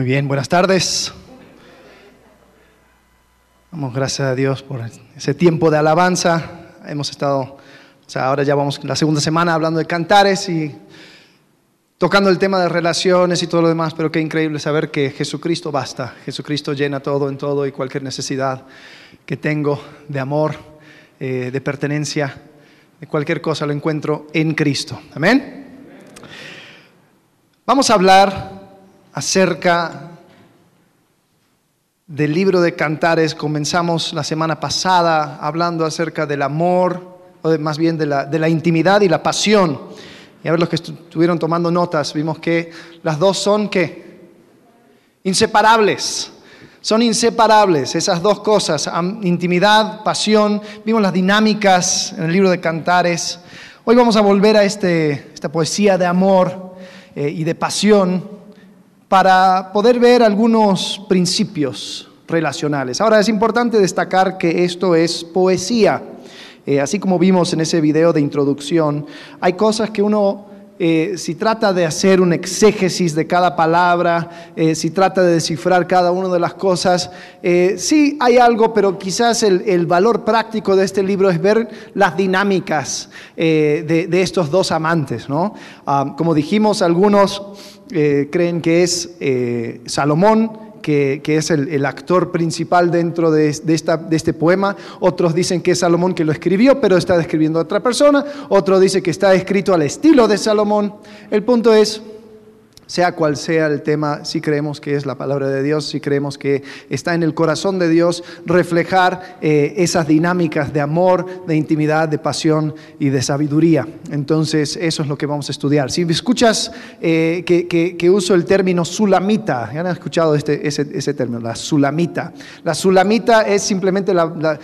Muy bien, buenas tardes. Damos gracias a Dios por ese tiempo de alabanza. Hemos estado, o sea, ahora ya vamos la segunda semana hablando de cantares y tocando el tema de relaciones y todo lo demás, pero qué increíble saber que Jesucristo basta. Jesucristo llena todo en todo y cualquier necesidad que tengo de amor, eh, de pertenencia, de cualquier cosa lo encuentro en Cristo. Amén. Vamos a hablar acerca del libro de Cantares. Comenzamos la semana pasada hablando acerca del amor, o más bien de la, de la intimidad y la pasión. Y a ver los que estuvieron tomando notas, vimos que las dos son qué? Inseparables. Son inseparables esas dos cosas, intimidad, pasión. Vimos las dinámicas en el libro de Cantares. Hoy vamos a volver a este, esta poesía de amor eh, y de pasión para poder ver algunos principios relacionales. Ahora es importante destacar que esto es poesía. Eh, así como vimos en ese video de introducción, hay cosas que uno, eh, si trata de hacer un exégesis de cada palabra, eh, si trata de descifrar cada una de las cosas, sí hay algo, pero quizás el, valor práctico de este libro es ver las dinámicas de, estos dos amantes. ¿no? Ah, como dijimos, algunos eh, creen que es eh, Salomón, que, es el, actor principal dentro de, esta, de, este poema. Otros dicen que es Salomón que lo escribió, pero está describiendo a otra persona. Otro dice que está escrito al estilo de Salomón. El punto es sea cual sea el tema, si creemos que es la palabra de Dios, si creemos que está en el corazón de Dios, reflejar eh, esas dinámicas de amor, de intimidad, de pasión y de sabiduría. Entonces, eso es lo que vamos a estudiar. Si escuchas eh, que, uso el término sulamita, ya han escuchado este, ese, término, la sulamita. La sulamita es simplemente la,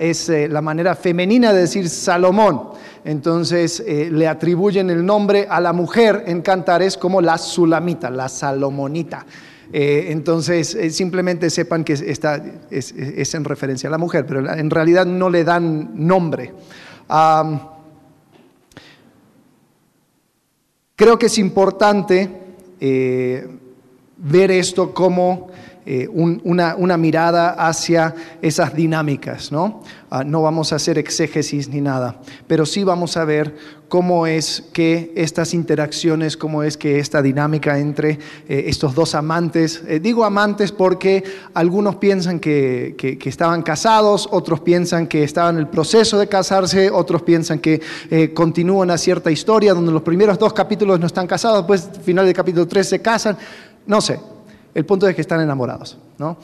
es, eh, la manera femenina de decir Salomón entonces eh, le atribuyen el nombre a la mujer en Cantares como la Sulamita, la Salomonita. Eh, entonces, eh, simplemente sepan que está, es, en referencia a la mujer, pero en realidad no le dan nombre. creo que es importante ver esto como eh, una, mirada hacia esas dinámicas. ¿no? Ah, no vamos a hacer exégesis ni nada, pero sí vamos a ver cómo es que estas interacciones, cómo es que esta dinámica entre eh, estos dos amantes, eh, digo amantes porque algunos piensan que, estaban casados, otros piensan que estaban en el proceso de casarse, otros piensan que continúa una cierta historia donde los primeros dos capítulos no están casados, después final del capítulo 3 se casan, no sé, el punto es que están enamorados. ¿no?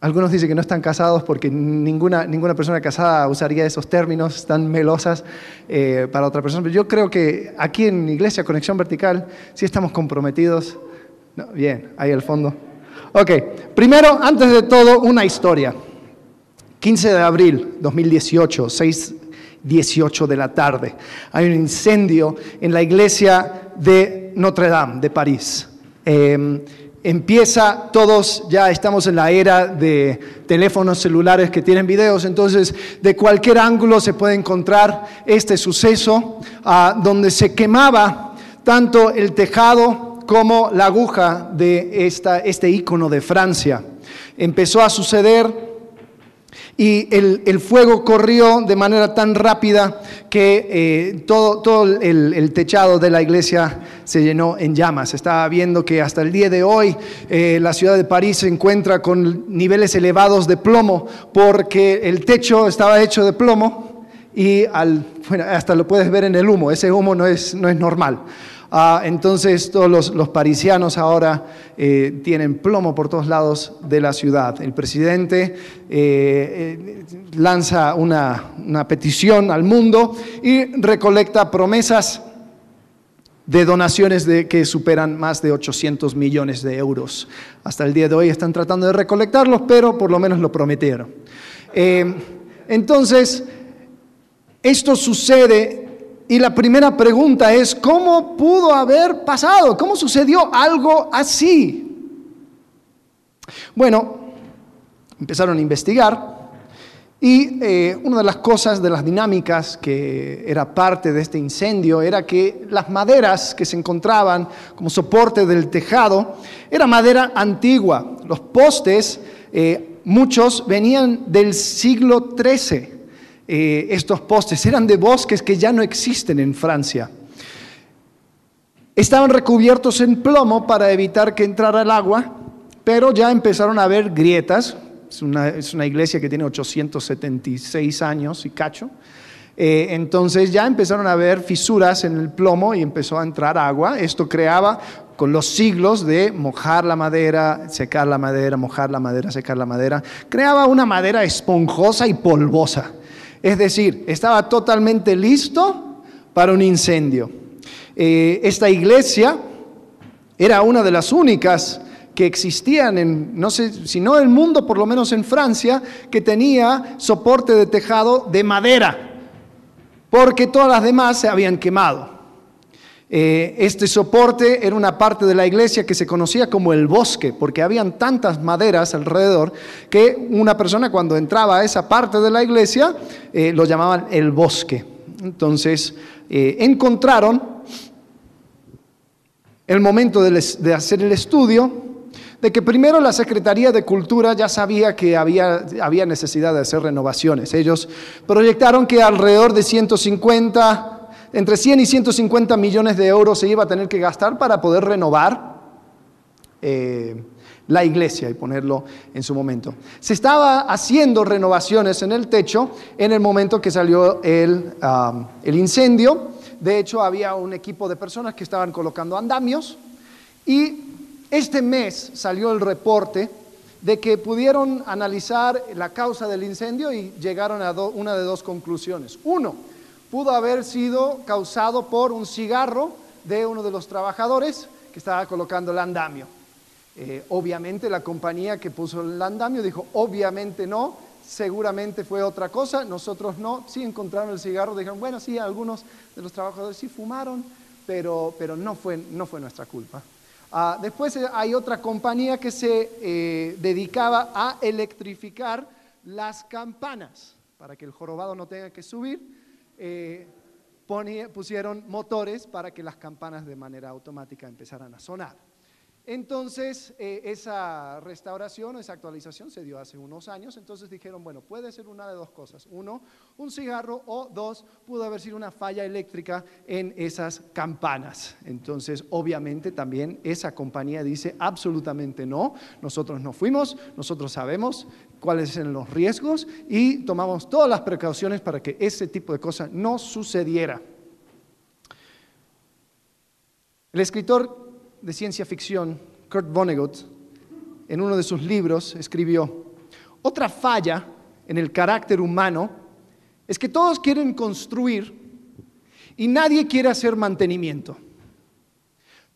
algunos dicen que no están casados porque ninguna, ninguna persona casada usaría esos términos tan melosas eh, para otra persona. Pero yo creo que aquí en Iglesia Conexión Vertical sí estamos comprometidos. bien, ahí al fondo. Ok, primero, antes de todo, una historia. 15 de abril 2018, 6 18 de la tarde. Hay un incendio en la iglesia de Notre Dame de París. Em, empieza, todos ya estamos en la era de teléfonos celulares que tienen videos, entonces de cualquier ángulo se puede encontrar este suceso ah, donde se quemaba tanto el tejado como la aguja de esta, este icono de Francia. Empezó a suceder y el, fuego corrió de manera tan rápida que eh, todo, todo el, techado de la iglesia se llenó en llamas. Estaba viendo que hasta el día de hoy eh, la ciudad de París se encuentra con niveles elevados de plomo porque el techo estaba hecho de plomo y al, hasta lo puedes ver en el humo. Ese humo no es, no es normal. Ah, entonces todos los, parisianos ahora eh, tienen plomo por todos lados de la ciudad. El presidente eh, eh, lanza una, petición al mundo y recolecta promesas de donaciones de, que superan más de 800 millones de euros. Hasta el día de hoy están tratando de recolectarlos, pero por lo menos lo prometieron. entonces, esto sucede y la primera pregunta es, ¿cómo pudo haber pasado? ¿Cómo sucedió algo así? Bueno, empezaron a investigar Y eh, una de las cosas, de las dinámicas que era parte de este incendio, era que las maderas que se encontraban como soporte del tejado era madera antigua. Los postes, eh, muchos venían del siglo XIII. Eh, estos postes eran de bosques que ya no existen en Francia. Estaban recubiertos en plomo para evitar que entrara el agua, pero ya empezaron a haber grietas, es una, iglesia que tiene 876 años y cacho. Eh, entonces ya empezaron a haber fisuras en el plomo y empezó a entrar agua. Esto creaba con los siglos de mojar la madera, secar la madera, mojar la madera, secar la madera, creaba una madera esponjosa y polvosa. Es decir, estaba totalmente listo para un incendio. Eh, esta iglesia era una de las únicas que existían en, no sé, si no el mundo, por lo menos en Francia, que tenía soporte de tejado de madera, porque todas las demás se habían quemado. Eh, este soporte era una parte de la iglesia que se conocía como el bosque, porque habían tantas maderas alrededor que una persona cuando entraba a esa parte de la iglesia eh, lo llamaban el bosque. Entonces eh, encontraron el momento de hacer el estudio de que primero la Secretaría de Cultura ya sabía que había, había necesidad de hacer renovaciones. Ellos proyectaron que alrededor de 150, entre 100 y 150 millones de euros se iba a tener que gastar para poder renovar eh, la iglesia y ponerlo en su momento. Se estaba haciendo renovaciones en el techo en el momento que salió el, incendio. De hecho, había un equipo de personas que estaban colocando andamios y este mes salió el reporte de que pudieron analizar la causa del incendio y llegaron a una de dos conclusiones. Uno, pudo haber sido causado por un cigarro de uno de los trabajadores que estaba colocando el andamio. Eh, obviamente la compañía que puso el andamio dijo, obviamente no, seguramente fue otra cosa, nosotros no, sí encontraron el cigarro, dijeron, bueno, sí, algunos de los trabajadores sí fumaron, pero, pero no, fue, no fue nuestra culpa. Ah, después eh, hay otra compañía que se eh, dedicaba a electrificar las campanas para que el jorobado no tenga que subir. Eh, pusieron motores para que las campanas de manera automática empezaran a sonar. Entonces, eh, esa restauración esa actualización se dio hace unos años, entonces dijeron, bueno, puede ser una de dos cosas. Uno, un cigarro o dos, pudo haber sido una falla eléctrica en esas campanas. Entonces, obviamente también esa compañía dice absolutamente no, nosotros no fuimos, nosotros sabemos cuáles son los riesgos y tomamos todas las precauciones para que ese tipo de cosas no sucediera. El escritor de ciencia ficción, Kurt Vonnegut, en uno de sus libros escribió, otra falla en el carácter humano es que todos quieren construir y nadie quiere hacer mantenimiento.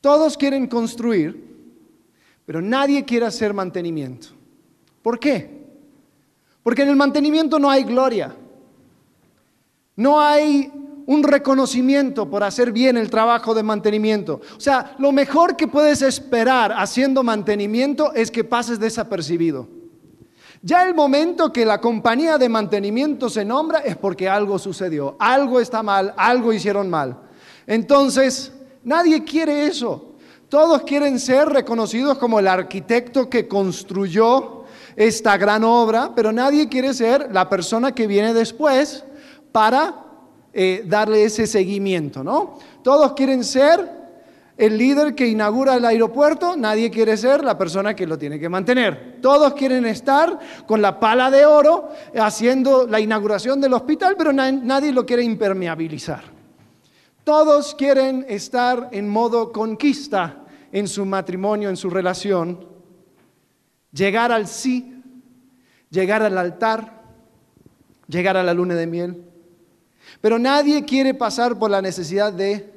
Todos quieren construir, pero nadie quiere hacer mantenimiento. ¿Por qué? Porque en el mantenimiento no hay gloria, no hay un reconocimiento por hacer bien el trabajo de mantenimiento. O sea, lo mejor que puedes esperar haciendo mantenimiento es que pases desapercibido. Ya el momento que la compañía de mantenimiento se nombra es porque algo sucedió, algo está mal, algo hicieron mal. Entonces, nadie quiere eso. Todos quieren ser reconocidos como el arquitecto que construyó esta gran obra, pero nadie quiere ser la persona que viene después para eh, darle ese seguimiento, ¿no? Todos quieren ser el líder que inaugura el aeropuerto, nadie quiere ser la persona que lo tiene que mantener. Todos quieren estar con la pala de oro haciendo la inauguración del hospital, pero nadie lo quiere impermeabilizar. Todos quieren estar en modo conquista en su matrimonio, en su relación, llegar al sí, llegar al altar, llegar a la luna de miel. Pero nadie quiere pasar por la necesidad de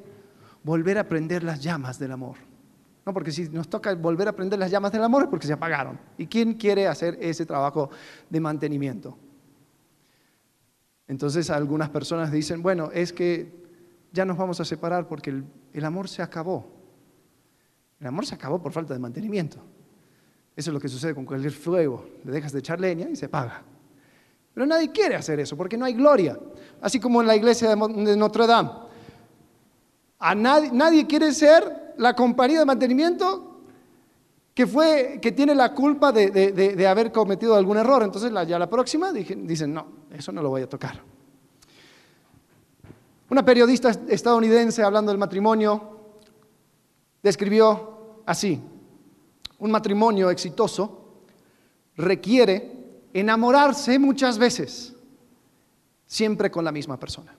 volver a prender las llamas del amor. No, porque si nos toca volver a prender las llamas del amor es porque se apagaron. ¿Y quién quiere hacer ese trabajo de mantenimiento? Entonces algunas personas dicen, bueno, es que ya nos vamos a separar porque el, amor se acabó. El amor se acabó por falta de mantenimiento. Eso es lo que sucede con cualquier fuego. Le dejas de echar leña y se apaga. Pero nadie quiere hacer eso porque no hay gloria. Así como en la iglesia de Notre Dame. A nadie, nadie quiere ser la compañía de mantenimiento que, fue, que tiene la culpa de, haber cometido algún error. Entonces ya la próxima dicen, no, eso no lo voy a tocar. Una periodista estadounidense hablando del matrimonio describió así, un matrimonio exitoso requiere enamorarse muchas veces, siempre con la misma persona.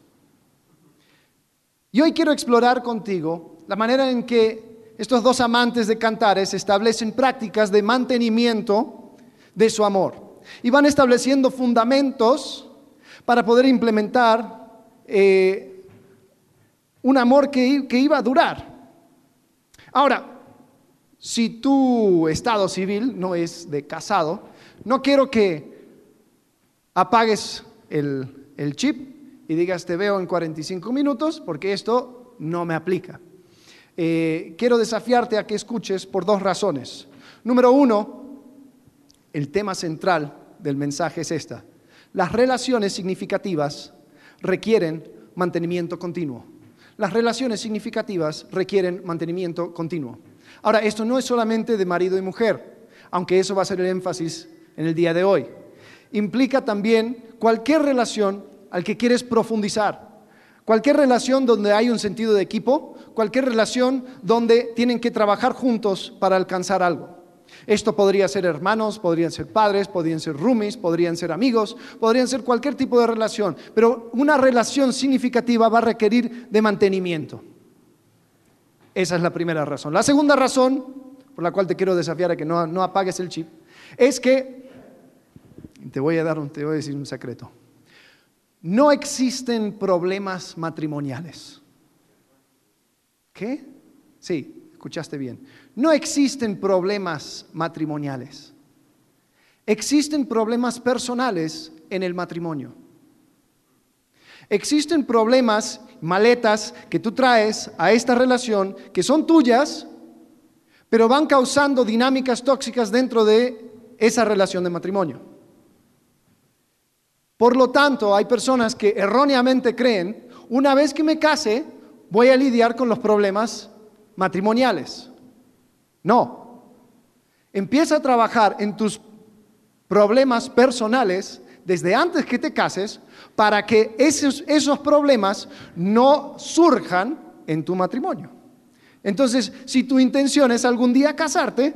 Y hoy quiero explorar contigo la manera en que estos dos amantes de cantares establecen prácticas de mantenimiento de su amor y van estableciendo fundamentos para poder implementar eh, un amor que, que iba a durar. Ahora, si tu estado civil no es de casado, no quiero que apagues el, chip y digas te veo en 45 minutos porque esto no me aplica. Eh, quiero desafiarte a que escuches por dos razones. Número uno, el tema central del mensaje es esta. Las relaciones significativas requieren mantenimiento continuo. Las relaciones significativas requieren mantenimiento continuo. Ahora, esto no es solamente de marido y mujer, aunque eso va a ser el énfasis en el día de hoy. Implica también cualquier relación al que quieres profundizar. Cualquier relación donde hay un sentido de equipo, cualquier relación donde tienen que trabajar juntos para alcanzar algo. Esto podría ser hermanos, podrían ser padres, podrían ser roomies, podrían ser amigos, podrían ser cualquier tipo de relación, pero una relación significativa va a requerir de mantenimiento. Esa es la primera razón. La segunda razón, por la cual te quiero desafiar a que no, no apagues el chip, es que, te voy a dar te voy a decir un secreto, no existen problemas matrimoniales. ¿Qué? Sí, escuchaste bien. No existen problemas matrimoniales. Existen problemas personales en el matrimonio. Existen problemas, maletas que tú traes a esta relación que son tuyas, pero van causando dinámicas tóxicas dentro de esa relación de matrimonio. Por lo tanto, hay personas que erróneamente creen, una vez que me case, voy a lidiar con los problemas matrimoniales. No. Empieza a trabajar en tus problemas personales desde antes que te cases para que esos, esos problemas no surjan en tu matrimonio. Entonces, si tu intención es algún día casarte,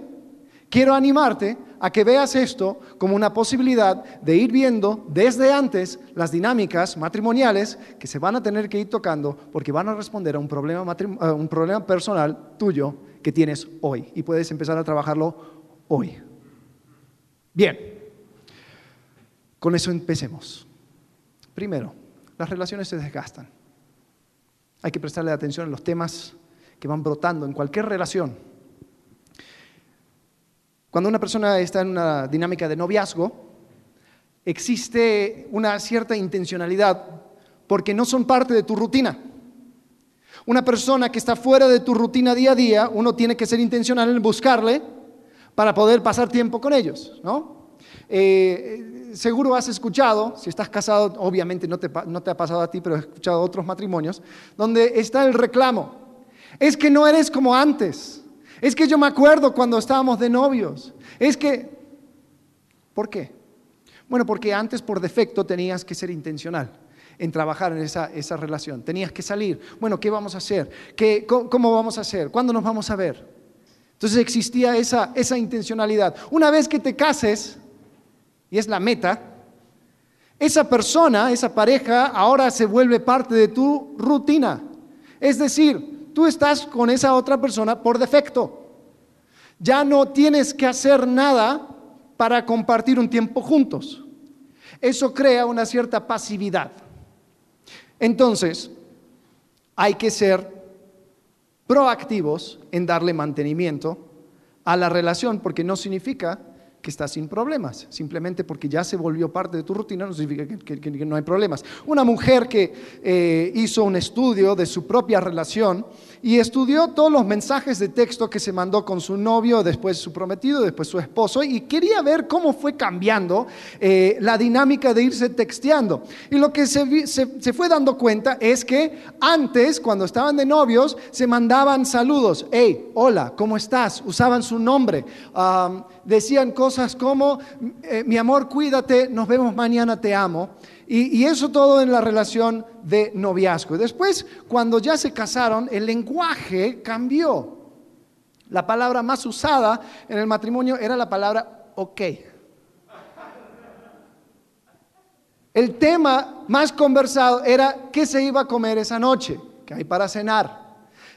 quiero animarte a que veas esto como una posibilidad de ir viendo desde antes las dinámicas matrimoniales que se van a tener que ir tocando porque van a responder a un problema, a un problema personal tuyo que tienes hoy y puedes empezar a trabajarlo hoy. Bien, con eso empecemos. Primero, las relaciones se desgastan. Hay que prestarle atención a los temas que van brotando en cualquier relación. Cuando una persona está en una dinámica de noviazgo, existe una cierta intencionalidad porque no son parte de tu rutina. Una persona que está fuera de tu rutina día a día, uno tiene que ser intencional en buscarle para poder pasar tiempo con ellos, ¿no? Eh, seguro has escuchado, si estás casado, obviamente no te, no te ha pasado a ti, pero has escuchado otros matrimonios, donde está el reclamo. Es que no eres como antes. Es que yo me acuerdo cuando estábamos de novios. Es que, ¿por qué? Bueno, porque antes por defecto tenías que ser intencional en trabajar en esa, esa relación. Tenías que salir. Bueno, ¿qué vamos a hacer? ¿Qué, cómo, vamos a hacer? ¿Cuándo nos vamos a ver? Entonces existía esa, esa intencionalidad. Una vez que te cases, y es la meta, esa persona, esa pareja, ahora se vuelve parte de tu rutina. Es decir, tú estás con esa otra persona por defecto. Ya no tienes que hacer nada para compartir un tiempo juntos. Eso crea una cierta pasividad. Entonces, hay que ser proactivos en darle mantenimiento a la relación, porque no significa que estás sin problemas. Simplemente porque ya se volvió parte de tu rutina no significa que, no hay problemas. Una mujer que eh, hizo un estudio de su propia relación y estudió todos los mensajes de texto que se mandó con su novio, después su prometido, después su esposo, y quería ver cómo fue cambiando eh, la dinámica de irse texteando. Y lo que se, se, fue dando cuenta es que antes, cuando estaban de novios, se mandaban saludos. Hey, hola, ¿cómo estás? Usaban su nombre. decían cosas como, eh, mi amor, cuídate, nos vemos mañana, te amo. Y, eso todo en la relación de noviazgo. Y después, cuando ya se casaron, el lenguaje cambió. La palabra más usada en el matrimonio era la palabra ok. El tema más conversado era qué se iba a comer esa noche, qué hay para cenar.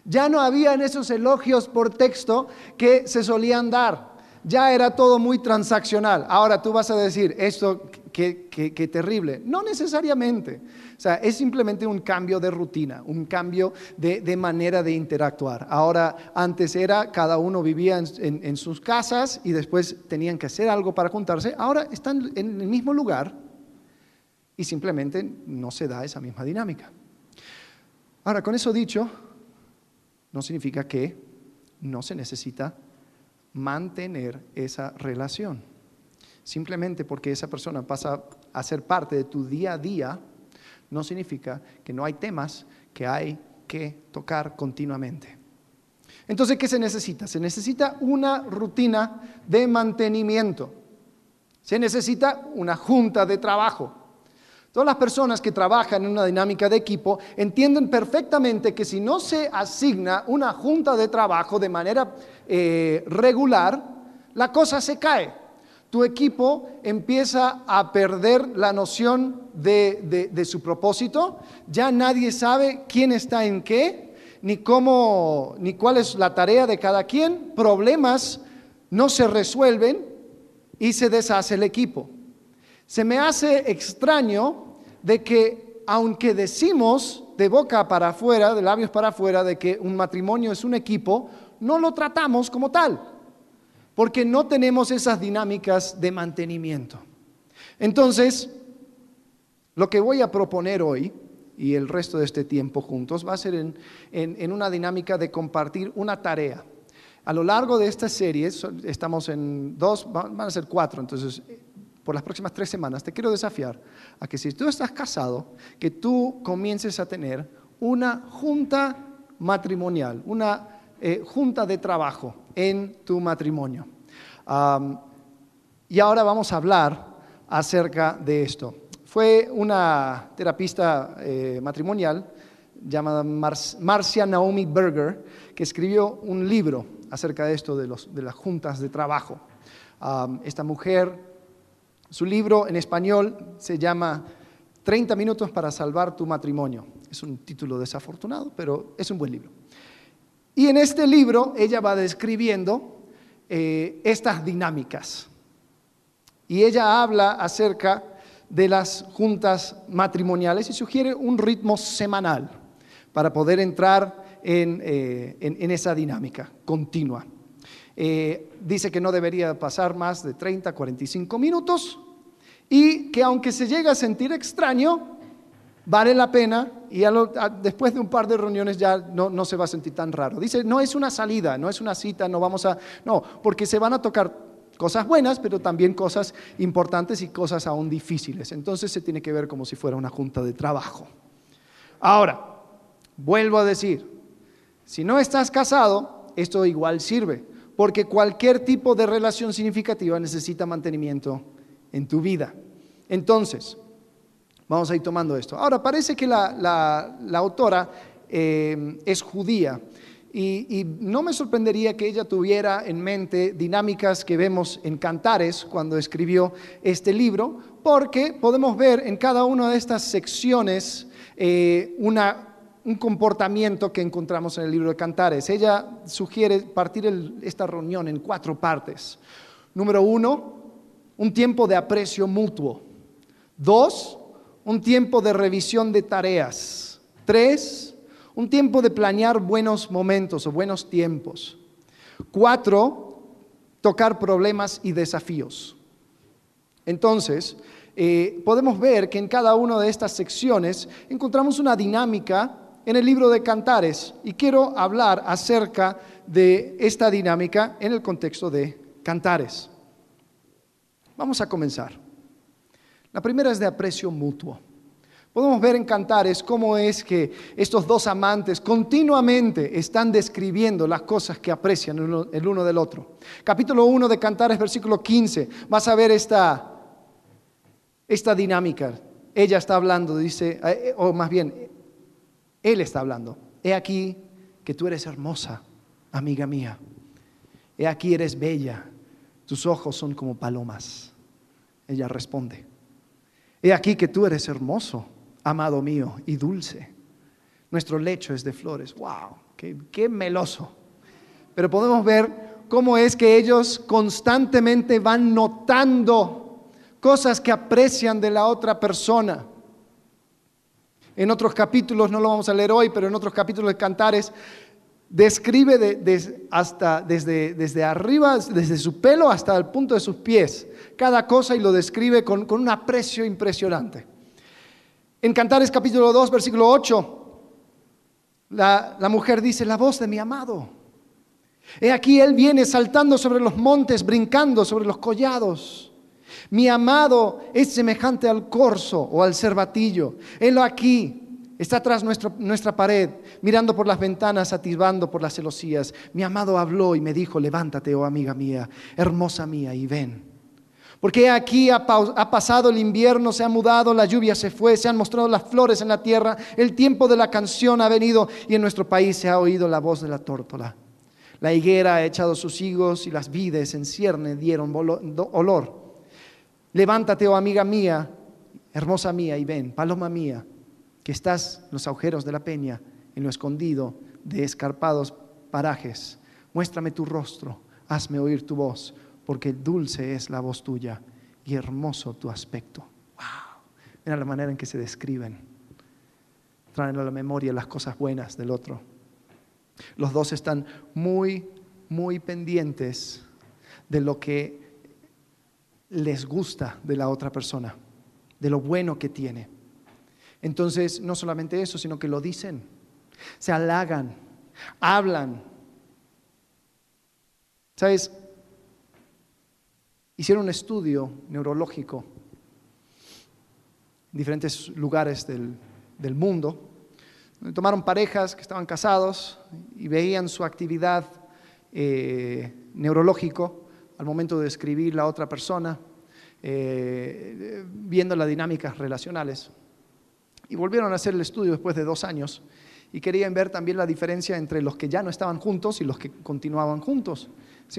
Ya no habían esos elogios por texto que se solían dar. Ya era todo muy transaccional. Ahora tú vas a decir, esto qué, terrible. No necesariamente. O sea, es simplemente un cambio de rutina, un cambio de, manera de interactuar. Ahora, antes era, cada uno vivía en, sus casas y después tenían que hacer algo para juntarse. Ahora están en el mismo lugar y simplemente no se da esa misma dinámica. Ahora, con eso dicho, no significa que no se necesita mantener esa relación. Simplemente porque esa persona pasa a ser parte de tu día a día, no significa que no hay temas que hay que tocar continuamente. Entonces, ¿qué se necesita? Se necesita una rutina de mantenimiento. Se necesita una junta de trabajo. Todas las personas que trabajan en una dinámica de equipo entienden perfectamente que si no se asigna una junta de trabajo de manera eh, regular, la cosa se cae tu equipo empieza a perder la noción de, su propósito, ya nadie sabe quién está en qué, ni cómo, ni cuál es la tarea de cada quien, problemas no se resuelven y se deshace el equipo. Se me hace extraño de que aunque decimos de boca para afuera, de labios para afuera, de que un matrimonio es un equipo, no lo tratamos como tal porque no tenemos esas dinámicas de mantenimiento. Entonces, lo que voy a proponer hoy y el resto de este tiempo juntos va a ser en, una dinámica de compartir una tarea. A lo largo de esta serie, estamos en dos, van a ser cuatro, entonces por las próximas tres semanas te quiero desafiar a que si tú estás casado, que tú comiences a tener una junta matrimonial, una eh, junta de trabajo en tu matrimonio. y ahora vamos a hablar acerca de esto. Fue una terapista eh, matrimonial llamada Marcia Naomi Berger que escribió un libro acerca de esto de, de las juntas de trabajo. esta mujer, su libro en español se llama 30 minutos para salvar tu matrimonio. Es un título desafortunado, pero es un buen libro. Y en este libro ella va describiendo eh, estas dinámicas. Y ella habla acerca de las juntas matrimoniales y sugiere un ritmo semanal para poder entrar en, eh, esa dinámica continua. Eh, dice que no debería pasar más de 30, 45 minutos y que aunque se llegue a sentir extraño, vale la pena y después de un par de reuniones ya no, se va a sentir tan raro. Dice, no es una salida, no es una cita, no vamos a... No, porque se van a tocar cosas buenas, pero también cosas importantes y cosas aún difíciles. Entonces se tiene que ver como si fuera una junta de trabajo. Ahora, vuelvo a decir, si no estás casado, esto igual sirve, porque cualquier tipo de relación significativa necesita mantenimiento en tu vida. Entonces, Vamos a ir tomando esto. Ahora, parece que la, autora eh, es judía y, no me sorprendería que ella tuviera en mente dinámicas que vemos en Cantares cuando escribió este libro, porque podemos ver en cada una de estas secciones eh, un comportamiento que encontramos en el libro de Cantares. Ella sugiere partir esta reunión en cuatro partes. Número uno, un tiempo de aprecio mutuo. Dos, un tiempo de revisión de tareas. Tres, un tiempo de planear buenos momentos o buenos tiempos. Cuatro, tocar problemas y desafíos. Entonces, eh, podemos ver que en cada una de estas secciones encontramos una dinámica en el libro de Cantares y quiero hablar acerca de esta dinámica en el contexto de Cantares. Vamos a comenzar. La primera es de aprecio mutuo. Podemos ver en Cantares cómo es que estos dos amantes continuamente están describiendo las cosas que aprecian el uno del otro. Capítulo 1 de Cantares, versículo 15, vas a ver esta, esta dinámica. Ella está hablando, dice, eh, o más bien, él está hablando. He aquí que tú eres hermosa, amiga mía. He aquí eres bella, tus ojos son como palomas. Ella responde. He aquí que tú eres hermoso, amado mío, y dulce. Nuestro lecho es de flores. ¡Wow! ¡Qué, qué meloso! Pero podemos ver cómo es que ellos constantemente van notando cosas que aprecian de la otra persona. En otros capítulos, no lo vamos a leer hoy, pero en otros capítulos de Cantares, describe hasta desde, desde, arriba, desde su pelo hasta el punto de sus pies, cada cosa y lo describe con, un aprecio impresionante. En Cantares capítulo 2, versículo 8, la, la mujer dice, la voz de mi amado. He aquí él viene saltando sobre los montes, brincando sobre los collados. Mi amado es semejante al corzo o al cervatillo. Él aquí está tras nuestra, nuestra pared, mirando por las ventanas, atisbando por las celosías. Mi amado habló y me dijo, levántate, oh amiga mía, hermosa mía, y ven. Porque aquí ha, ha, pasado el invierno, se ha mudado, la lluvia se fue, se han mostrado las flores en la tierra, el tiempo de la canción ha venido y en nuestro país se ha oído la voz de la tórtola. La higuera ha echado sus higos y las vides en cierne dieron olor. Levántate, oh amiga mía, hermosa mía, y ven, paloma mía, que estás en los agujeros de la peña, en lo escondido de escarpados parajes. Muéstrame tu rostro, hazme oír tu voz, porque dulce es la voz tuya y hermoso tu aspecto. ¡Wow! Mira la manera en que se describen. Traen a la memoria las cosas buenas del otro. Los dos están muy, muy pendientes de lo que les gusta de la otra persona, de lo bueno que tiene. Entonces, no solamente eso, sino que lo dicen, se halagan, hablan. ¿Sabes? Hicieron un estudio neurológico en diferentes lugares del, mundo. Tomaron parejas que estaban casados y veían su actividad eh, neurológico al momento de describir la otra persona, eh, viendo las dinámicas relacionales. Y volvieron a hacer el estudio después de dos años y querían ver también la diferencia entre los que ya no estaban juntos y los que continuaban juntos.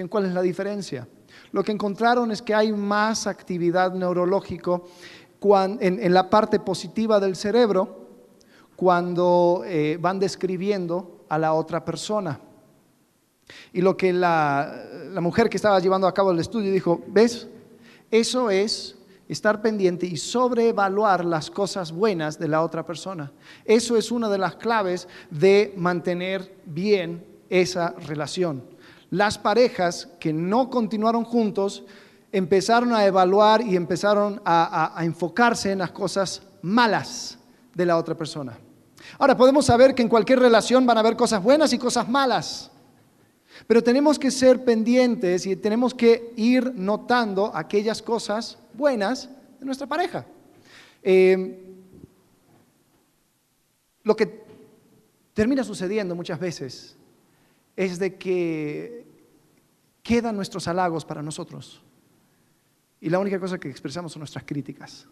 ¿Cuál es la diferencia? Lo que encontraron es que hay más actividad neurológica en, la parte positiva del cerebro cuando eh, van describiendo a la otra persona. Y lo que la, mujer que estaba llevando a cabo el estudio dijo, ¿ves? Eso es estar pendiente y sobreevaluar las cosas buenas de la otra persona. Eso es una de las claves de mantener bien esa relación. Las parejas que no continuaron juntos empezaron a evaluar y empezaron a enfocarse en las cosas malas de la otra persona. Ahora podemos saber que en cualquier relación van a haber cosas buenas y cosas malas. Pero tenemos que ser pendientes y tenemos que ir notando aquellas cosas buenas de nuestra pareja. Eh, lo que termina sucediendo muchas veces es de que quedan nuestros halagos para nosotros. Y la única cosa que expresamos son nuestras críticas.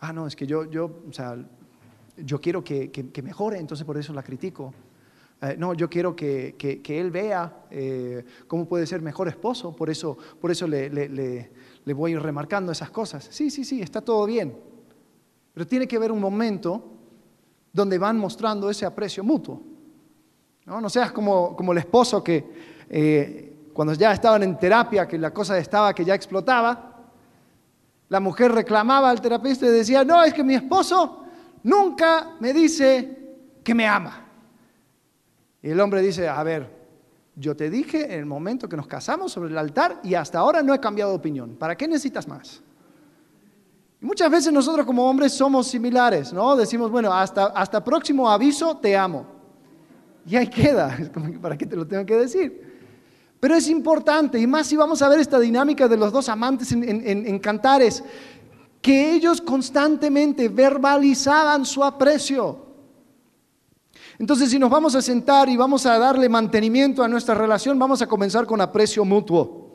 Ah, no, es que yo, yo, o sea, yo quiero que mejore, entonces por eso la critico. Eh, no, yo quiero que, él vea eh, cómo puede ser mejor esposo, por eso, por eso le, voy remarcando esas cosas. Sí, sí, sí, está todo bien. Pero tiene que haber un momento donde van mostrando ese aprecio mutuo. No, seas como, como el esposo que eh, cuando ya estaban en terapia, que la cosa estaba que ya explotaba, la mujer reclamaba al terapeuta y decía, no, es que mi esposo nunca me dice que me ama. Y el hombre dice, a ver, Yo te dije en el momento que nos casamos sobre el altar y hasta ahora no he cambiado de opinión. ¿Para qué necesitas más? Y muchas veces nosotros como hombres somos similares, ¿no? Decimos, bueno, hasta, hasta próximo aviso te amo. Y ahí queda, ¿para qué te lo tengo que decir? Pero es importante, y más si vamos a ver esta dinámica de los dos amantes en, en cantares, que ellos constantemente verbalizaban su aprecio. Entonces, si nos vamos a sentar y vamos a darle mantenimiento a nuestra relación, vamos a comenzar con aprecio mutuo.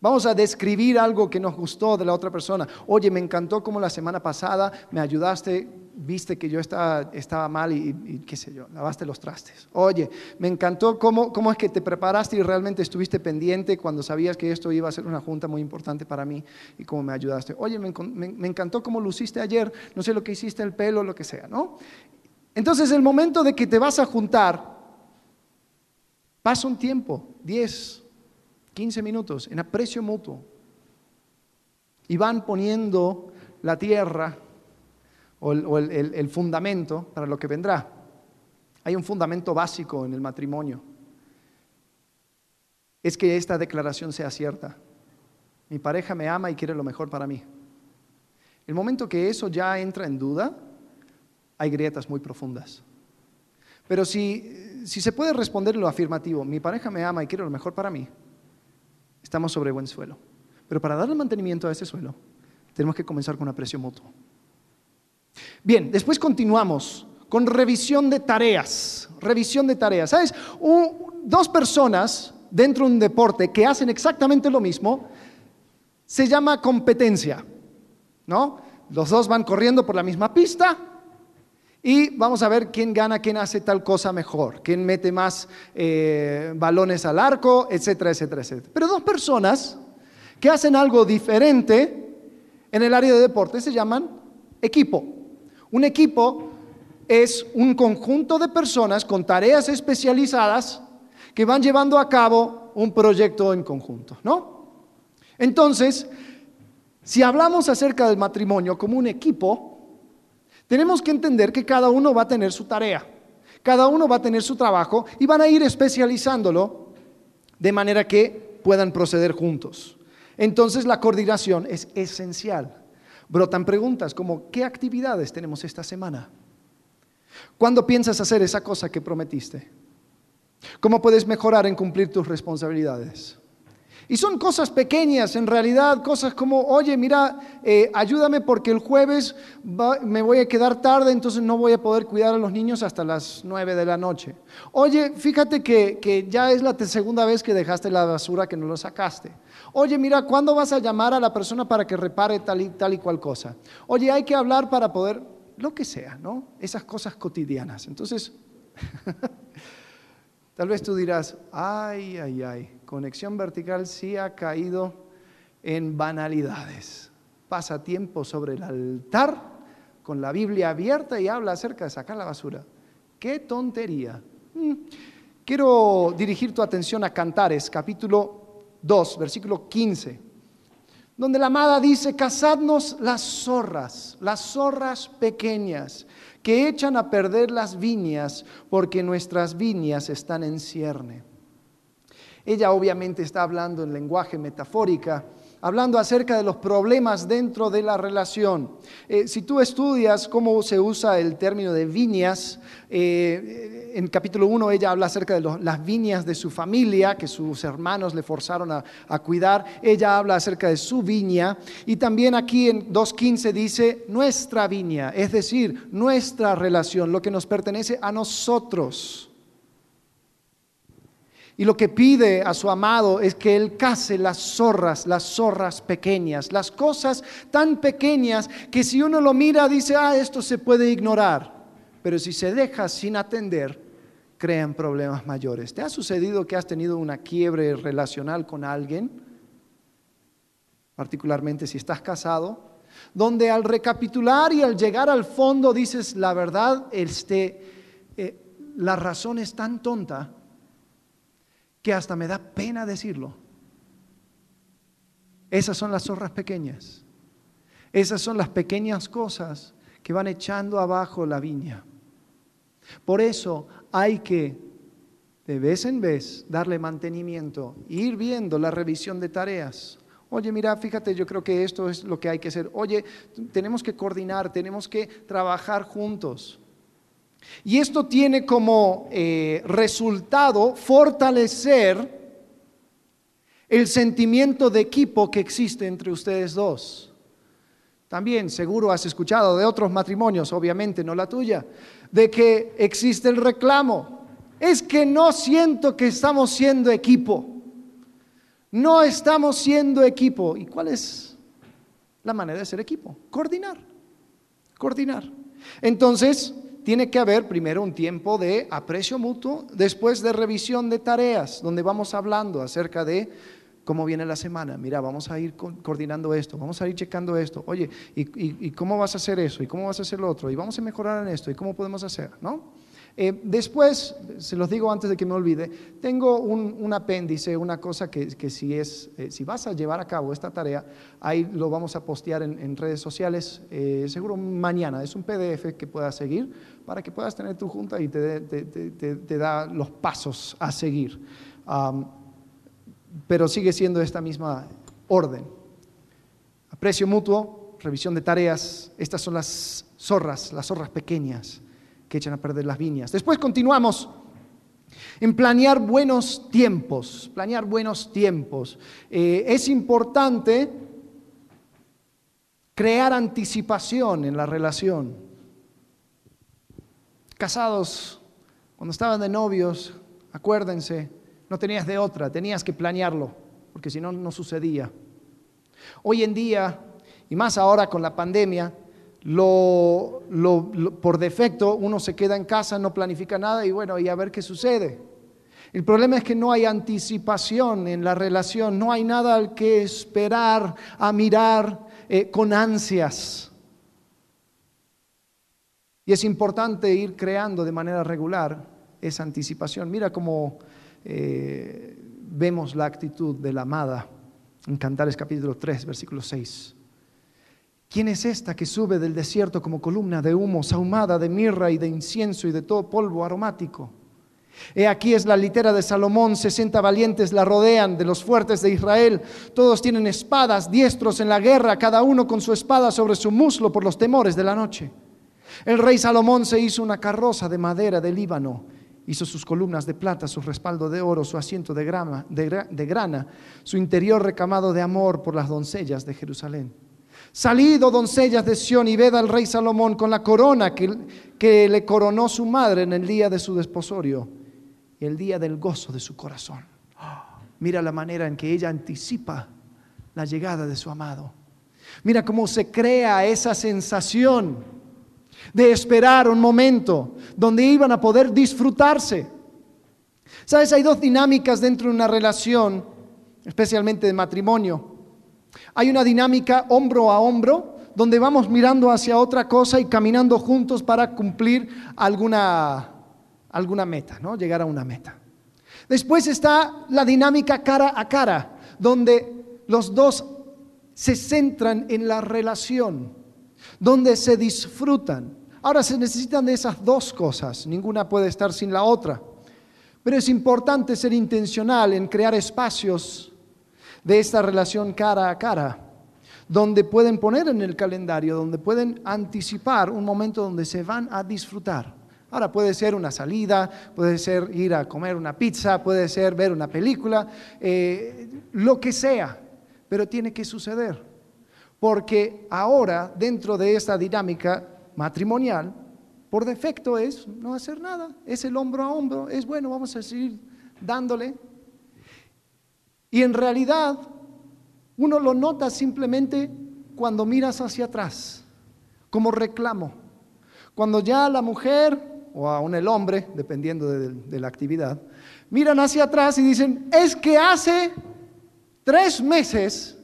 Vamos a describir algo que nos gustó de la otra persona. Oye, me encantó como la semana pasada me ayudaste, viste que yo estaba, estaba mal y, qué sé yo, lavaste los trastes. Oye, me encantó cómo, cómo es que te preparaste y realmente estuviste pendiente cuando sabías que esto iba a ser una junta muy importante para mí y cómo me ayudaste. Oye, me, me encantó cómo luciste ayer, no sé lo que hiciste el pelo, lo que sea, ¿no? Entonces el momento de que te vas a juntar, pasa un tiempo, 10, 15 minutos, en aprecio mutuo. Y van poniendo la tierra o, el, fundamento para lo que vendrá. Hay un fundamento básico en el matrimonio. Es que esta declaración sea cierta. Mi pareja me ama y quiere lo mejor para mí. El momento que eso ya entra en duda, hay grietas muy profundas. Pero si, si se puede responder lo afirmativo, mi pareja me ama y quiere lo mejor para mí, estamos sobre buen suelo. Pero para darle mantenimiento a ese suelo, tenemos que comenzar con aprecio mutuo. Bien, después continuamos con revisión de tareas. Revisión de tareas. ¿Sabes? dos personas dentro de un deporte que hacen exactamente lo mismo se llama competencia. ¿No? Los dos van corriendo por la misma pista, y vamos a ver quién gana, quién hace tal cosa mejor, quién mete más eh, balones al arco, etcétera, etcétera, etcétera. Pero dos personas que hacen algo diferente en el área de deporte se llaman equipo. Un equipo es un conjunto de personas con tareas especializadas que van llevando a cabo un proyecto en conjunto, ¿no? Entonces, si hablamos acerca del matrimonio como un equipo, tenemos que entender que cada uno va a tener su tarea, cada uno va a tener su trabajo y van a ir especializándolo de manera que puedan proceder juntos. Entonces la coordinación es esencial. Brotan preguntas como, ¿qué actividades tenemos esta semana? ¿Cuándo piensas hacer esa cosa que prometiste? ¿Cómo puedes mejorar en cumplir tus responsabilidades? Y son cosas pequeñas, en realidad, cosas como, oye, mira, eh, ayúdame porque el jueves me voy a quedar tarde, entonces no voy a poder cuidar a los niños hasta las nueve de la noche. Oye, fíjate que, que ya es la segunda vez que dejaste la basura que no lo sacaste. Oye, mira, ¿cuándo vas a llamar a la persona para que repare tal y, tal y cual cosa? Oye, hay que hablar para poder, lo que sea, ¿no? Esas cosas cotidianas. Entonces... Tal vez tú dirás, ay, ay, ay, conexión vertical sí ha caído en banalidades. Pasa tiempo sobre el altar con la Biblia abierta y habla acerca de sacar la basura. ¡Qué tontería! Mm. Quiero dirigir tu atención a Cantares, capítulo 2, versículo 15, donde la amada dice, cazadnos las zorras, las zorras pequeñas, que echan a perder las viñas porque nuestras viñas están en cierne. Ella obviamente está hablando en lenguaje metafórica hablando acerca de los problemas dentro de la relación. Eh, si tú estudias cómo se usa el término de viñas, eh, en capítulo 1 ella habla acerca de las viñas de su familia, que sus hermanos le forzaron a, a cuidar. Ella habla acerca de su viña. Y también aquí en 2.15 dice nuestra viña, es decir, nuestra relación, lo que nos pertenece a nosotros. Y lo que pide a su amado es que él case las zorras, las zorras pequeñas, las cosas tan pequeñas que si uno lo mira dice, ah, esto se puede ignorar. Pero si se deja sin atender, crean problemas mayores. ¿Te ha sucedido que has tenido una quiebre relacional con alguien? Particularmente si estás casado, donde al recapitular y al llegar al fondo dices, la verdad, este, eh, la razón es tan tonta que hasta me da pena decirlo. Esas son las zorras pequeñas. Esas son las pequeñas cosas que van echando abajo la viña. Por eso hay que de vez en vez darle mantenimiento, ir viendo la revisión de tareas. Oye, mira, fíjate, yo creo que esto es lo que hay que hacer. Oye, tenemos que coordinar, tenemos que trabajar juntos. Y esto tiene como eh, resultado fortalecer el sentimiento de equipo que existe entre ustedes dos. También seguro has escuchado de otros matrimonios, obviamente no la tuya, de que existe el reclamo. Es que no siento que estamos siendo equipo. No estamos siendo equipo. ¿Y cuál es la manera de ser equipo? Coordinar. Coordinar. Entonces, tiene que haber primero un tiempo de aprecio mutuo, después de revisión de tareas, donde vamos hablando acerca de cómo viene la semana. Mira, vamos a ir coordinando esto, vamos a ir checando esto. Oye, ¿y, cómo vas a hacer eso? ¿Y cómo vas a hacer lo otro? ¿Y vamos a mejorar en esto? ¿Y cómo podemos hacer? ¿No? Eh, después, se los digo antes de que me olvide, tengo un, apéndice, una cosa que, si, es, eh, si vas a llevar a cabo esta tarea, ahí lo vamos a postear en, redes sociales, eh, seguro mañana. Es un PDF que puedas seguir para que puedas tener tu junta y te, te, da los pasos a seguir. pero sigue siendo esta misma orden. Aprecio mutuo, revisión de tareas, estas son las zorras, las zorras pequeñas que echan a perder las viñas. Después continuamos en planear buenos tiempos, planear buenos tiempos. Eh, es importante crear anticipación en la relación. Casados, cuando estaban de novios, acuérdense, no tenías de otra, tenías que planearlo, porque si no, no sucedía. Hoy en día, y más ahora con la pandemia, lo, por defecto uno se queda en casa, no planifica nada y bueno, y a ver qué sucede. El problema es que no hay anticipación en la relación, no hay nada al que esperar, a mirar eh, con ansias. Y es importante ir creando de manera regular esa anticipación. Mira cómo eh, vemos la actitud de la amada en Cantares capítulo 3, versículo 6. ¿Quién es esta que sube del desierto como columna de humo, sahumada de mirra y de incienso y de todo polvo aromático? He aquí es la litera de Salomón, sesenta valientes la rodean de los fuertes de Israel. Todos tienen espadas, diestros en la guerra, cada uno con su espada sobre su muslo por los temores de la noche. El rey Salomón se hizo una carroza de madera de Líbano, hizo sus columnas de plata, su respaldo de oro, su asiento de, de grana, su interior recamado de amor por las doncellas de Jerusalén. Salid, oh doncellas de Sión, y ved al rey Salomón con la corona que, que le coronó su madre en el día de su desposorio, el día del gozo de su corazón. mira la manera en que ella anticipa la llegada de su amado. Mira cómo se crea esa sensación de esperar un momento donde iban a poder disfrutarse. Sabes, hay dos dinámicas dentro de una relación, especialmente de matrimonio. Hay una dinámica hombro a hombro donde vamos mirando hacia otra cosa y caminando juntos para cumplir alguna, alguna meta, ¿no? llegar a una meta. Después está la dinámica cara a cara, donde los dos se centran en la relación, donde se disfrutan. Ahora se necesitan de esas dos cosas, ninguna puede estar sin la otra. Pero es importante ser intencional en crear espacios de esta relación cara a cara, donde pueden poner en el calendario, donde pueden anticipar un momento donde se van a disfrutar. Ahora puede ser una salida, puede ser ir a comer una pizza, puede ser ver una película, eh, lo que sea, pero tiene que suceder. Porque ahora, dentro de esta dinámica matrimonial, por defecto es no hacer nada, es el hombro a hombro, es bueno, vamos a seguir dándole, y en realidad uno lo nota simplemente cuando miras hacia atrás, como reclamo. Cuando ya la mujer o aún el hombre, dependiendo de, la actividad, miran hacia atrás y dicen, es que hace tres meses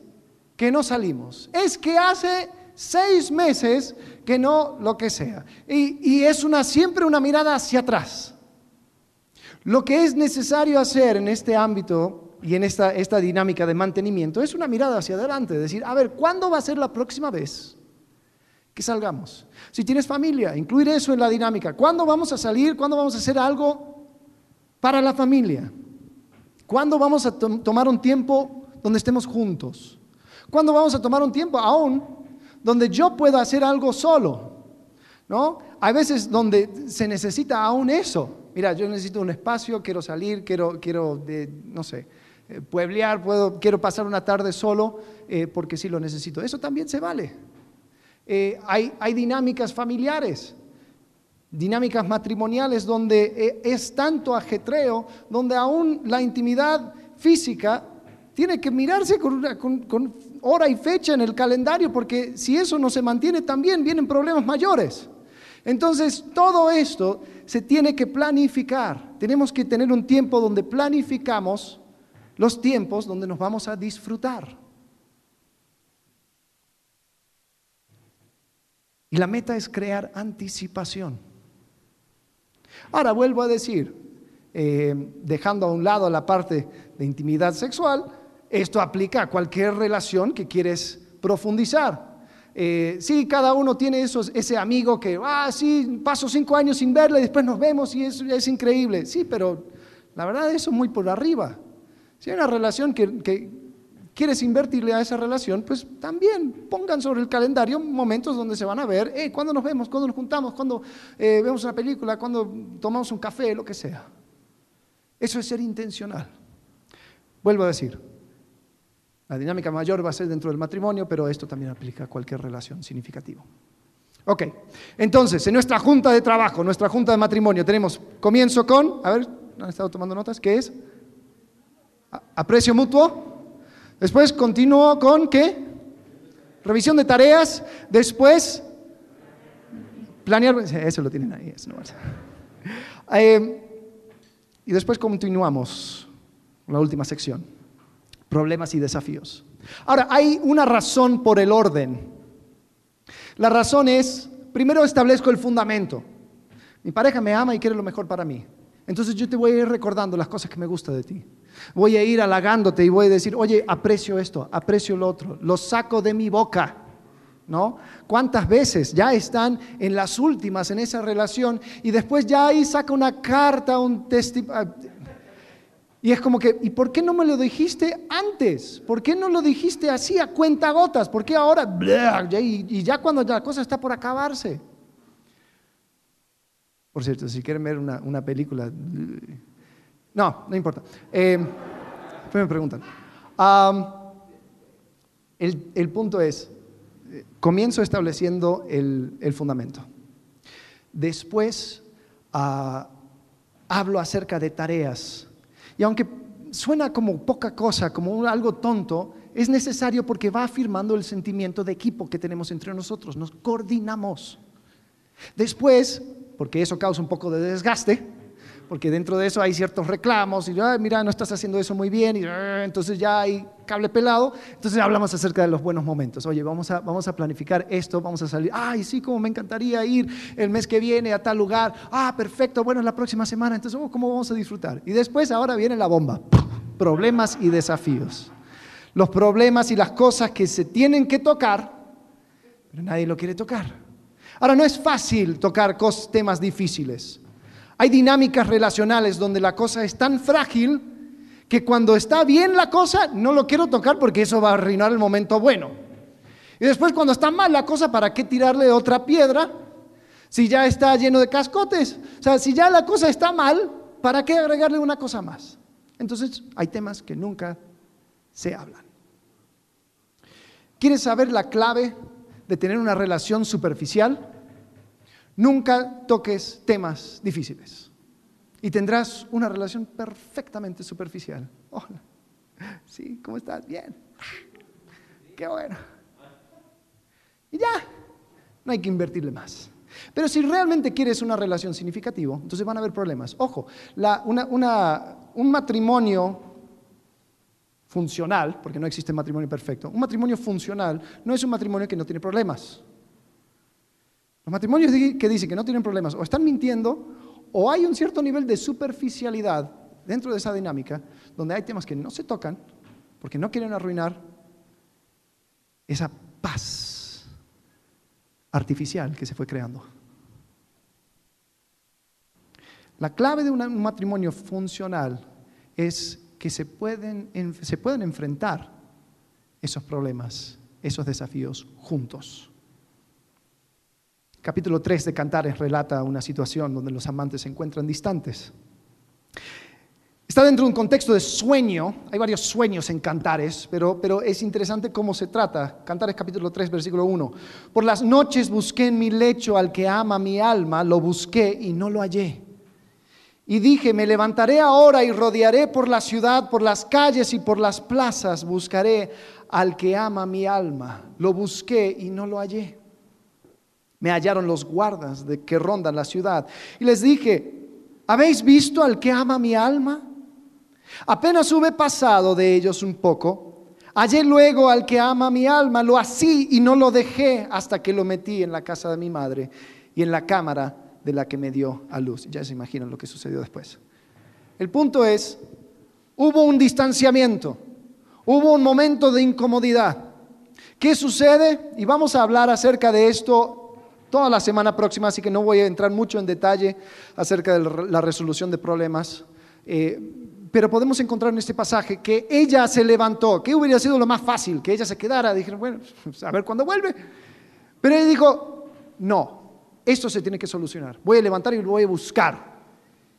que no salimos, es que hace seis meses que no lo que sea. Y, y es una, siempre una mirada hacia atrás. Lo que es necesario hacer en este ámbito y en esta, esta dinámica de mantenimiento es una mirada hacia adelante, decir, a ver, ¿cuándo va a ser la próxima vez que salgamos? Si tienes familia, incluir eso en la dinámica. ¿Cuándo vamos a salir? ¿Cuándo vamos a hacer algo para la familia. ¿Cuándo vamos a tomar un tiempo donde estemos juntos? ¿Cuándo vamos a tomar un tiempo aún donde yo pueda hacer algo solo? ¿No? Hay veces donde se necesita aún eso. Mira, yo necesito un espacio, quiero salir, quiero, quiero no sé, pueblear, puedo, quiero pasar una tarde solo eh, porque sí lo necesito. Eso también se vale. Eh, hay, dinámicas familiares dinámicas matrimoniales donde es tanto ajetreo, donde aún la intimidad física tiene que mirarse con, hora y fecha en el calendario, porque si eso no se mantiene también vienen problemas mayores. Entonces, todo esto se tiene que planificar. Tenemos que tener un tiempo donde planificamos los tiempos donde nos vamos a disfrutar. Y la meta es crear anticipación. Ahora vuelvo a decir, eh, dejando a un lado la parte de intimidad sexual, esto aplica a cualquier relación que quieres profundizar. Eh, sí, cada uno tiene esos, ese amigo que, ah, sí, paso cinco años sin verle, después nos vemos y es, es increíble. Sí, pero la verdad eso es muy por arriba. Si hay una relación que, quieres invertirle a esa relación, pues también pongan sobre el calendario momentos donde se van a ver, eh, ¿cuándo nos vemos? ¿Cuándo nos juntamos? ¿Cuándo eh, vemos una película? ¿Cuándo tomamos un café? Lo que sea. Eso es ser intencional. Vuelvo a decir, la dinámica mayor va a ser dentro del matrimonio, pero esto también aplica a cualquier relación significativa. Ok, entonces, en nuestra junta de trabajo, nuestra junta de matrimonio, tenemos comienzo con, a ver, ¿han estado tomando notas? ¿Qué es? Aprecio mutuo. Después continúo con qué? Revisión de tareas. Después, planear. Eso lo tienen ahí. Eso no eh, y después continuamos con la última sección problemas y desafíos. Ahora, hay una razón por el orden. La razón es, primero establezco el fundamento. Mi pareja me ama y quiere lo mejor para mí. Entonces yo te voy a ir recordando las cosas que me gustan de ti. Voy a ir halagándote y voy a decir, oye, aprecio esto, aprecio lo otro, lo saco de mi boca. ¿No? ¿Cuántas veces ya están en las últimas en esa relación y después ya ahí saca una carta, un testimonio? Y es como que, ¿y por qué no me lo dijiste antes? ¿Por qué no lo dijiste así a cuenta gotas? ¿Por qué ahora? y, ya cuando la cosa está por acabarse. Por cierto, si quieren ver una, película... No, no importa. Eh, me preguntan. el, punto es, comienzo estableciendo el, fundamento. Después ah, hablo acerca de tareas y aunque suena como poca cosa, como algo tonto, es necesario porque va afirmando el sentimiento de equipo que tenemos entre nosotros. Nos coordinamos. Después, porque eso causa un poco de desgaste, porque dentro de eso hay ciertos reclamos y mira, no estás haciendo eso muy bien y entonces ya hay cable pelado, entonces hablamos acerca de los buenos momentos. Oye, vamos a, vamos a planificar esto, vamos a salir, ay, sí, como me encantaría ir el mes que viene a tal lugar, ah, perfecto, bueno, la próxima semana, entonces, oh, ¿cómo vamos a disfrutar? Y después ahora viene la bomba, problemas y desafíos. Los problemas y las cosas que se tienen que tocar, pero nadie lo quiere tocar. Ahora, no es fácil tocar temas difíciles. Hay dinámicas relacionales donde la cosa es tan frágil que cuando está bien la cosa, no lo quiero tocar porque eso va a arruinar el momento bueno. Y después cuando está mal la cosa, ¿para qué tirarle otra piedra? Si ya está lleno de cascotes. O sea, si ya la cosa está mal, ¿para qué agregarle una cosa más? Entonces hay temas que nunca se hablan. ¿Quieres saber la clave de tener una relación superficial? Nunca toques temas difíciles y tendrás una relación perfectamente superficial. Hola, sí, ¿cómo estás? Bien. Qué bueno. Y ya, no hay que invertirle más. Pero si realmente quieres una relación significativa, entonces van a haber problemas. Ojo, un matrimonio funcional, porque no existe matrimonio perfecto, un matrimonio funcional no es un matrimonio que no tiene problemas. Los matrimonios que dicen que no tienen problemas o están mintiendo o hay un cierto nivel de superficialidad dentro de esa dinámica donde hay temas que no se tocan porque no quieren arruinar esa paz artificial que se fue creando. La clave de un matrimonio funcional es que se pueden, se pueden enfrentar esos problemas, esos desafíos juntos. Capítulo 3 de Cantares relata una situación donde los amantes se encuentran distantes. Está dentro de un contexto de sueño, hay varios sueños en Cantares, pero, pero es interesante cómo se trata. Cantares capítulo 3, versículo 1. Por las noches busqué en mi lecho al que ama mi alma, lo busqué y no lo hallé. Y dije, me levantaré ahora y rodearé por la ciudad, por las calles y por las plazas, buscaré al que ama mi alma. Lo busqué y no lo hallé. Me hallaron los guardas de que rondan la ciudad. Y les dije, ¿habéis visto al que ama mi alma? Apenas hube pasado de ellos un poco, hallé luego al que ama mi alma, lo así y no lo dejé hasta que lo metí en la casa de mi madre y en la cámara de la que me dio a luz. Ya se imaginan lo que sucedió después. El punto es, hubo un distanciamiento, hubo un momento de incomodidad. ¿Qué sucede? Y vamos a hablar acerca de esto toda la semana próxima, así que no voy a entrar mucho en detalle acerca de la resolución de problemas. Eh, pero podemos encontrar en este pasaje que ella se levantó, que hubiera sido lo más fácil, que ella se quedara, dijeron, bueno, a ver cuándo vuelve. Pero ella dijo, no, esto se tiene que solucionar, voy a levantar y lo voy a buscar.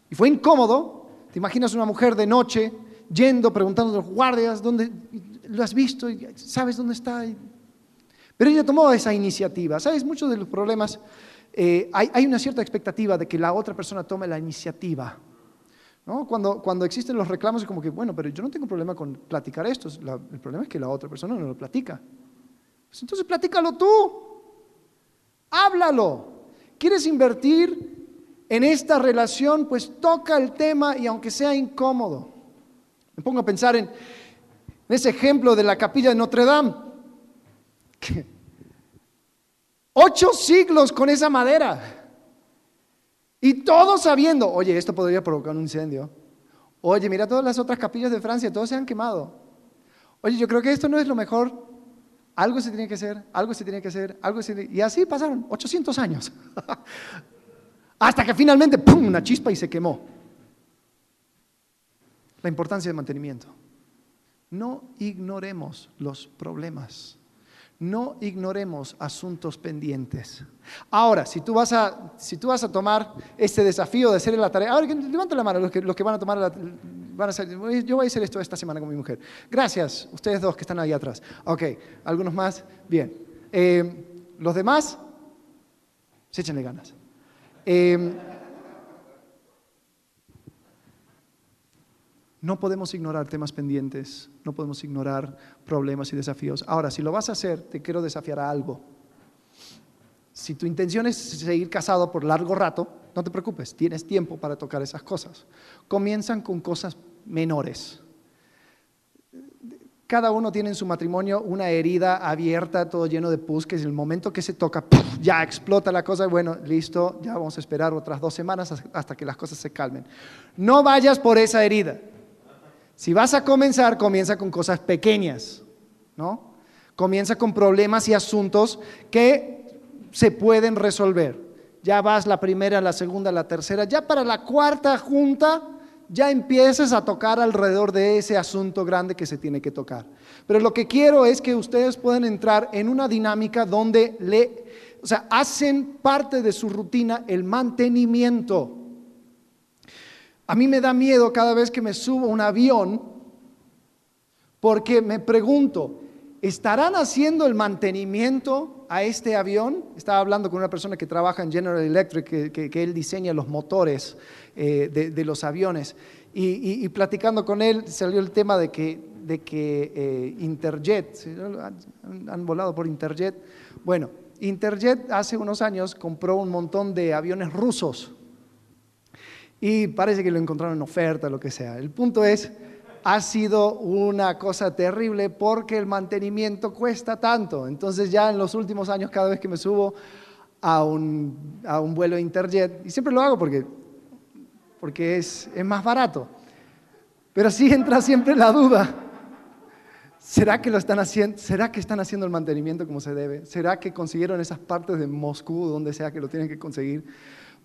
Y fue incómodo, te imaginas una mujer de noche yendo, preguntando a los guardias, ¿dónde lo has visto? ¿Sabes dónde está? Pero ella tomó esa iniciativa. ¿Sabes? Muchos de los problemas, eh, hay, hay una cierta expectativa de que la otra persona tome la iniciativa. Cuando, cuando existen los reclamos es como que, bueno, pero yo no tengo problema con platicar esto, el problema es que la otra persona no lo platica. Pues entonces platícalo tú, háblalo. ¿Quieres invertir en esta relación? Pues toca el tema y aunque sea incómodo. Me pongo a pensar en, ese ejemplo de la capilla de Notre Dame. Ocho siglos con esa madera. Y todos sabiendo, oye, esto podría provocar un incendio. Oye, mira todas las otras capillas de Francia, todos se han quemado. Oye, yo creo que esto no es lo mejor. Algo se tiene que hacer, algo se tiene que hacer, algo se Y así pasaron 800 años. Hasta que finalmente, ¡pum!, una chispa y se quemó. La importancia del mantenimiento. No ignoremos los problemas. No ignoremos asuntos pendientes. Ahora, si tú vas a, si tú vas a tomar este desafío de hacer la tarea, ahora levanta la mano los que, los que van a tomar la, van a hacer, yo voy a hacer esto esta semana con mi mujer. Gracias, ustedes dos que están ahí atrás. Ok, algunos más, bien. Eh, los demás, se échenle ganas. Eh, No podemos ignorar temas pendientes, no podemos ignorar problemas y desafíos. Ahora, si lo vas a hacer, te quiero desafiar a algo. Si tu intención es seguir casado por largo rato, no te preocupes, tienes tiempo para tocar esas cosas. Comienzan con cosas menores. Cada uno tiene en su matrimonio una herida abierta, todo lleno de pus, que en el momento que se toca, ya explota la cosa, bueno, listo, ya vamos a esperar otras dos semanas hasta que las cosas se calmen. No vayas por esa herida. Si vas a comenzar, comienza con cosas pequeñas, ¿no? Comienza con problemas y asuntos que se pueden resolver. Ya vas la primera, la segunda, la tercera, ya para la cuarta junta ya empiezas a tocar alrededor de ese asunto grande que se tiene que tocar. Pero lo que quiero es que ustedes puedan entrar en una dinámica donde le, o sea, hacen parte de su rutina el mantenimiento a mí me da miedo cada vez que me subo a un avión porque me pregunto, ¿estarán haciendo el mantenimiento a este avión? Estaba hablando con una persona que trabaja en General Electric, que, él diseña los motores eh, de, los aviones. Y, platicando con él salió el tema de que, de que eh, Interjet, han volado por Interjet. Bueno, Interjet hace unos años compró un montón de aviones rusos y parece que lo encontraron en oferta, lo que sea. El punto es, ha sido una cosa terrible porque el mantenimiento cuesta tanto. Entonces ya en los últimos años, cada vez que me subo a un, a un vuelo Interjet, y siempre lo hago porque, porque es, es más barato, pero sí entra siempre la duda. ¿Será que, lo están haciendo, ¿Será que están haciendo el mantenimiento como se debe? ¿Será que consiguieron esas partes de Moscú, donde sea que lo tienen que conseguir,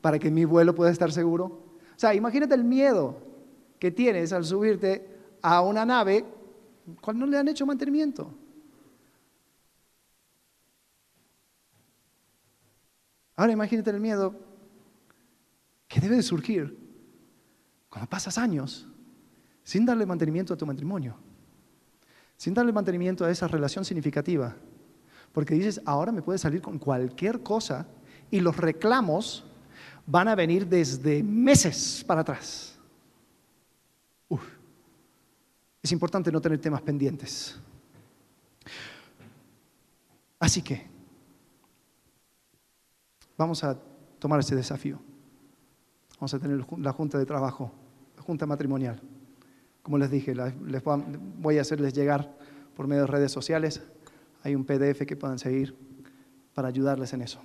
para que mi vuelo pueda estar seguro? O sea, imagínate el miedo que tienes al subirte a una nave cuando no le han hecho mantenimiento. Ahora imagínate el miedo que debe de surgir cuando pasas años sin darle mantenimiento a tu matrimonio, sin darle mantenimiento a esa relación significativa, porque dices, ahora me puede salir con cualquier cosa y los reclamos van a venir desde meses para atrás. Es importante no tener temas pendientes. Así que vamos a tomar ese desafío. Vamos a tener la junta de trabajo, la junta matrimonial. Como les dije, les voy a hacerles llegar por medio de redes sociales. Hay un PDF que puedan seguir para ayudarles en eso.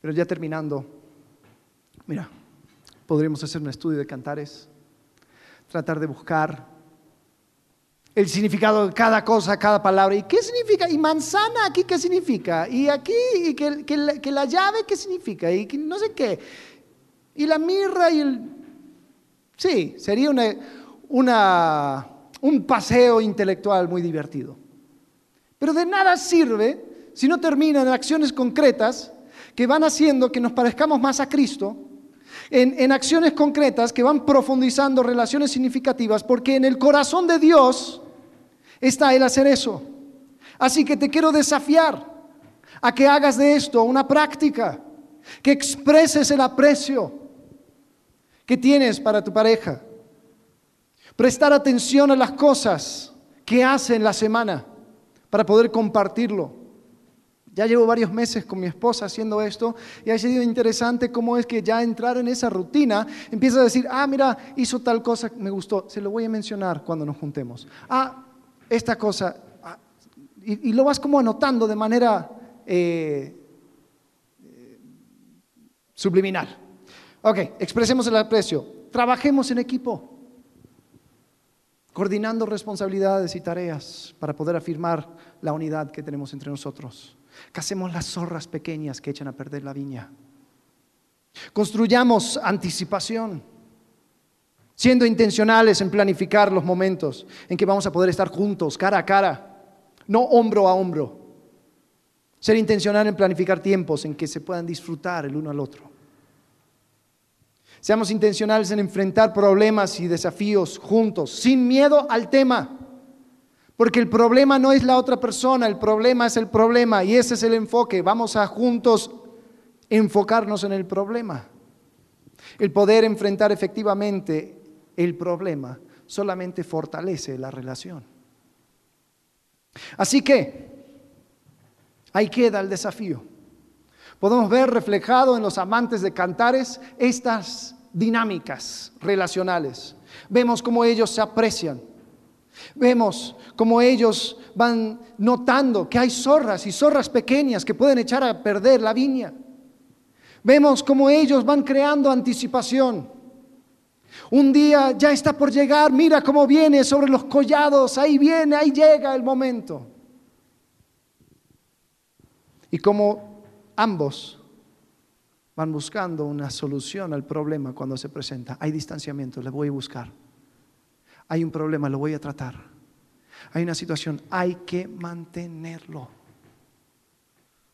Pero ya terminando, mira, podríamos hacer un estudio de cantares, tratar de buscar el significado de cada cosa, cada palabra. ¿Y qué significa? ¿Y manzana aquí qué significa? ¿Y aquí? ¿Y que, la, llave qué significa? ¿Y no sé qué? ¿Y la mirra y el...? Sí, sería una, un paseo intelectual muy divertido. Pero de nada sirve si no terminan en acciones concretas que van haciendo que nos parezcamos más a Cristo, en, en, acciones concretas que van profundizando relaciones significativas, porque en el corazón de Dios está el hacer eso. Así que te quiero desafiar a que hagas de esto una práctica, que expreses el aprecio que tienes para tu pareja. Prestar atención a las cosas que hace en la semana para poder compartirlo. Ya llevo varios meses con mi esposa haciendo esto y ha sido interesante cómo es que ya entrar en esa rutina empieza a decir, ah, mira, hizo tal cosa, me gustó, se lo voy a mencionar cuando nos juntemos. Ah, esta cosa, ah, y, lo vas como anotando de manera eh, eh, subliminal. Ok, expresemos el aprecio. Trabajemos en equipo, coordinando responsabilidades y tareas para poder afirmar la unidad que tenemos entre nosotros. Casemos las zorras pequeñas que echan a perder la viña. Construyamos anticipación, siendo intencionales en planificar los momentos en que vamos a poder estar juntos, cara a cara, no hombro a hombro. Ser intencional en planificar tiempos en que se puedan disfrutar el uno al otro. Seamos intencionales en enfrentar problemas y desafíos juntos, sin miedo al tema. Porque el problema no es la otra persona, el problema es el problema y ese es el enfoque. Vamos a juntos enfocarnos en el problema. El poder enfrentar efectivamente el problema solamente fortalece la relación. Así que ahí queda el desafío. Podemos ver reflejado en los amantes de cantares estas dinámicas relacionales. Vemos cómo ellos se aprecian. Vemos cómo ellos van notando que hay zorras y zorras pequeñas que pueden echar a perder la viña. Vemos cómo ellos van creando anticipación. Un día ya está por llegar, mira cómo viene sobre los collados, ahí viene, ahí llega el momento. Y como Ambos van buscando una solución al problema cuando se presenta. Hay distanciamiento, le voy a buscar. Hay un problema, lo voy a tratar. Hay una situación, hay que mantenerlo.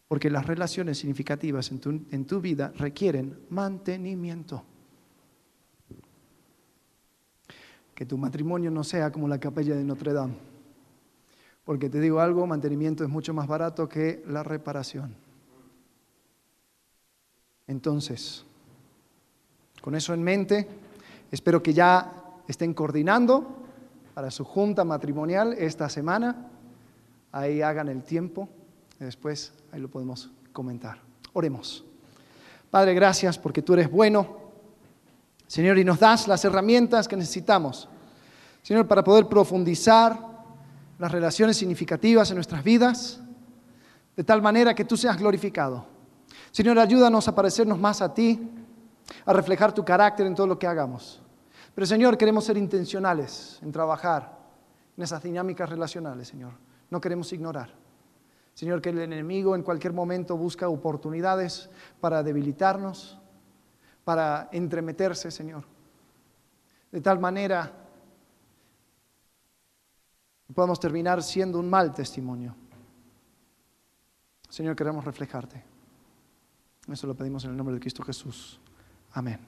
Porque las relaciones significativas en tu, en tu vida requieren mantenimiento. Que tu matrimonio no sea como la capilla de Notre Dame. Porque te digo algo, mantenimiento es mucho más barato que la reparación. Entonces, con eso en mente, espero que ya estén coordinando para su junta matrimonial esta semana. Ahí hagan el tiempo. Después ahí lo podemos comentar. Oremos. Padre, gracias porque tú eres bueno. Señor, y nos das las herramientas que necesitamos. Señor, para poder profundizar las relaciones significativas en nuestras vidas, de tal manera que tú seas glorificado. Señor, ayúdanos a parecernos más a ti, a reflejar tu carácter en todo lo que hagamos. Pero Señor, queremos ser intencionales en trabajar en esas dinámicas relacionales, Señor. No queremos ignorar. Señor, que el enemigo en cualquier momento busca oportunidades para debilitarnos, para entremeterse, Señor. De tal manera que podamos terminar siendo un mal testimonio. Señor, queremos reflejarte. Eso lo pedimos en el nombre de Cristo Jesús. Amén.